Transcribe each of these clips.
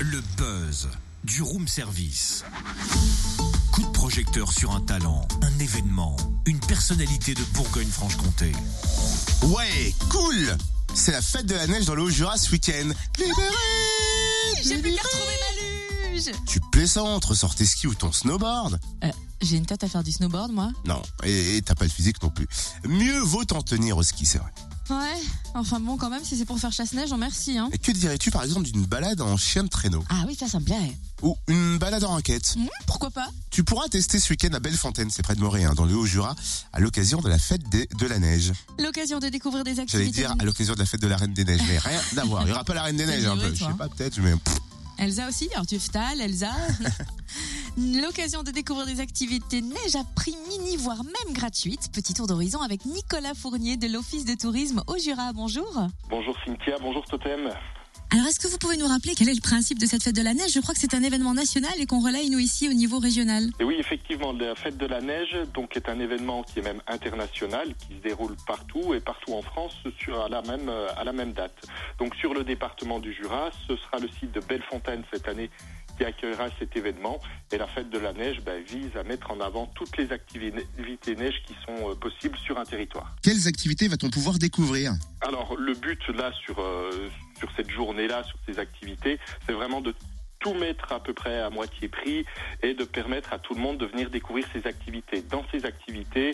Le buzz du room service. Coup de projecteur sur un talent, un événement, une personnalité de Bourgogne-Franche-Comté. Ouais, cool C'est la fête de la neige dans le Haut-Jura ce week-end. Libéré J'ai plus qu'à retrouver ma luge Tu plaisantes, ressors tes skis ou ton snowboard Euh, J'ai une tête à faire du snowboard, moi. Non, et et t'as pas le physique non plus. Mieux vaut t'en tenir au ski, c'est vrai. Ouais, enfin bon, quand même, si c'est pour faire chasse-neige, en merci, hein. Et que dirais-tu par exemple d'une balade en chien de traîneau? Ah oui, ça, ça me plairait. Ou une balade en raquette? Hmm, pourquoi pas? Tu pourras tester ce week-end à Bellefontaine, c'est près de Moret, hein, dans le Haut-Jura, à l'occasion de la fête des- de la neige. L'occasion de découvrir des J'allais activités. dire à l'occasion de la fête de la Reine des Neiges, mais rien à voir. Il y aura pas la Reine des Neiges, un peu. Je sais pas, peut-être, mais Elsa aussi, Arthur Stahl, Elsa. L'occasion de découvrir des activités neige à prix mini, voire même gratuites. Petit tour d'horizon avec Nicolas Fournier de l'Office de tourisme au Jura. Bonjour. Bonjour Cynthia, bonjour Totem. Alors, est-ce que vous pouvez nous rappeler quel est le principe de cette fête de la neige? Je crois que c'est un événement national et qu'on relaye nous ici au niveau régional. Et oui, effectivement, la fête de la neige donc est un événement qui est même international, qui se déroule partout et partout en France sur à la même à la même date. Donc sur le département du Jura, ce sera le site de Bellefontaine cette année qui accueillera cet événement. Et la fête de la neige ben, vise à mettre en avant toutes les activités neige qui sont euh, possibles sur un territoire. quelles activités va-t-on pouvoir découvrir? Alors le but là sur euh, sur cette journée-là, sur ces activités, c'est vraiment de tout mettre à peu près à moitié prix et de permettre à tout le monde de venir découvrir ces activités. Dans ces activités,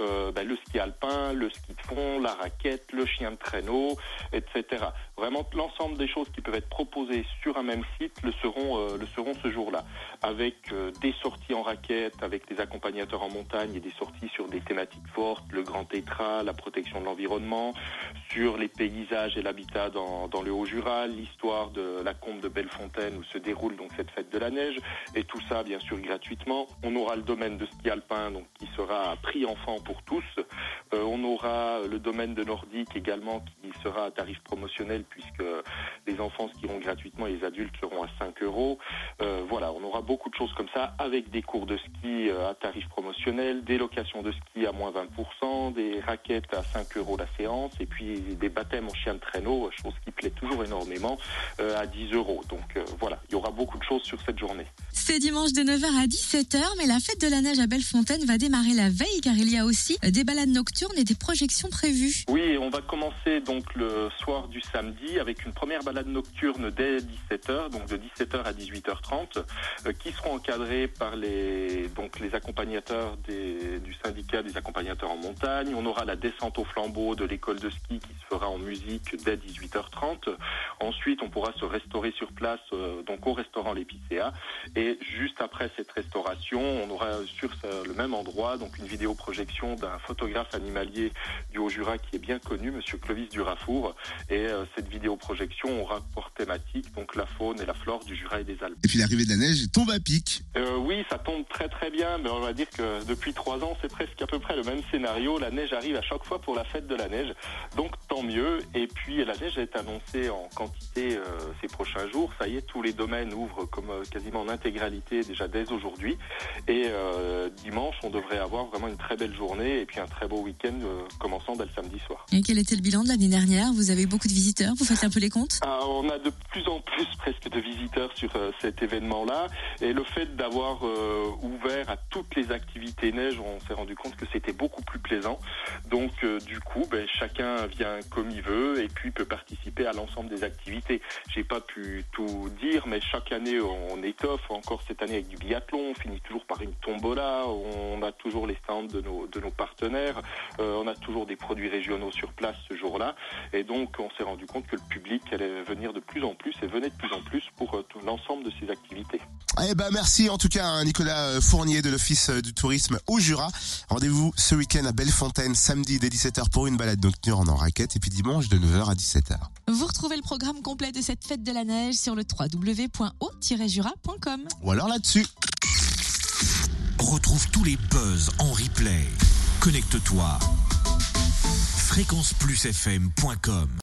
euh, ben, le ski alpin, le ski de fond, la raquette, le chien de traîneau, etc. Vraiment l'ensemble des choses qui peuvent être proposées sur un même site le seront, euh, le seront ce jour-là, avec euh, des sorties en raquette, avec des accompagnateurs en montagne et des sorties sur des thématiques fortes, le grand tétra, la protection de l'environnement, sur les paysages et l'habitat dans, dans le Haut-Jura, l'histoire de la combe de Bellefontaine où se déroule donc cette fête de la neige, et tout ça bien sûr gratuitement. On aura le domaine de ski alpin donc sera à prix enfant pour tous. Euh, on aura le domaine de nordique également qui sera à tarif promotionnel puisque les enfants skieront gratuitement et les adultes seront à 5 euros. Euh, voilà, on aura beaucoup de choses comme ça avec des cours de ski euh, à tarif promotionnel, des locations de ski à moins 20%, des raquettes à 5 euros la séance et puis des baptêmes en chien de traîneau, chose qui plaît toujours énormément, euh, à 10 euros. Donc euh, voilà, il y aura beaucoup de choses sur cette journée. C'est dimanche de 9h à 17h, mais la fête de la neige à Bellefontaine va démarrer la veille car il y a aussi des balades nocturnes et des projections prévues. Oui, on va commencer donc le soir du samedi avec une première balade nocturne dès 17h, donc de 17h à 18h30, euh, qui seront encadrés par les donc les accompagnateurs des- du syndicat des accompagnateurs en montagne. On aura la descente au flambeau de l'école de ski qui se fera en musique dès 18h30. Ensuite, on pourra se restaurer sur place euh, donc au restaurant l'Épicéa et juste après cette restauration, on aura sur le même endroit donc une vidéoprojection d'un photographe animalier du Haut-Jura qui est bien connu, Monsieur Clovis Durafour. Et euh, cette vidéoprojection aura pour thématique donc la faune et la flore du Jura et des Alpes. Et puis l'arrivée de la neige tombe à pic. Euh, oui, ça tombe très très bien, mais on va dire que depuis trois ans, c'est presque à peu près le même scénario. La neige arrive à chaque fois pour la fête de la neige, donc tant mieux. Et puis la neige est annoncée en quantité euh, ces prochains jours. Ça y est, tous les domaines ouvrent comme euh, quasiment en intégralité déjà dès aujourd'hui. Et euh, dimanche, on devrait avoir vraiment une très belle journée et puis un très beau week-end euh, commençant dès le samedi soir. Et quel était le bilan de l'année dernière Vous avez beaucoup de visiteurs, vous faites un peu les comptes? Ah, on a de plus en plus presque de visiteurs sur euh, cet événement-là et le fait d'avoir euh, ouvert à toutes les activités neige, on s'est rendu compte que c'était beaucoup plus plaisant. Donc euh, du coup, ben, chacun vient comme il veut et puis peut participer à l'ensemble des activités. J'ai pas pu tout dire, mais chaque année on étoffe. Encore cette année avec du biathlon, on finit toujours par une tombola. On a toujours les stands de nos partenaires. On a toujours des produits régionaux sur place ce jour-là. Et donc, on s'est rendu compte que le public allait venir de plus en plus et venait de plus en plus pour euh, l'ensemble de ces activités. Eh ben merci en tout cas hein, Nicolas euh, Fournier de l'Office euh, du tourisme au Jura. Rendez-vous ce week-end à Bellefontaine, samedi dès 17h pour une balade nocturne en raquette et puis dimanche de 9h à 17h. Vous retrouvez le programme complet de cette fête de la neige sur le www.o-jura.com. Ou alors là-dessus. Retrouve tous les buzz en replay. Connecte-toi. fréquenceplusfm.com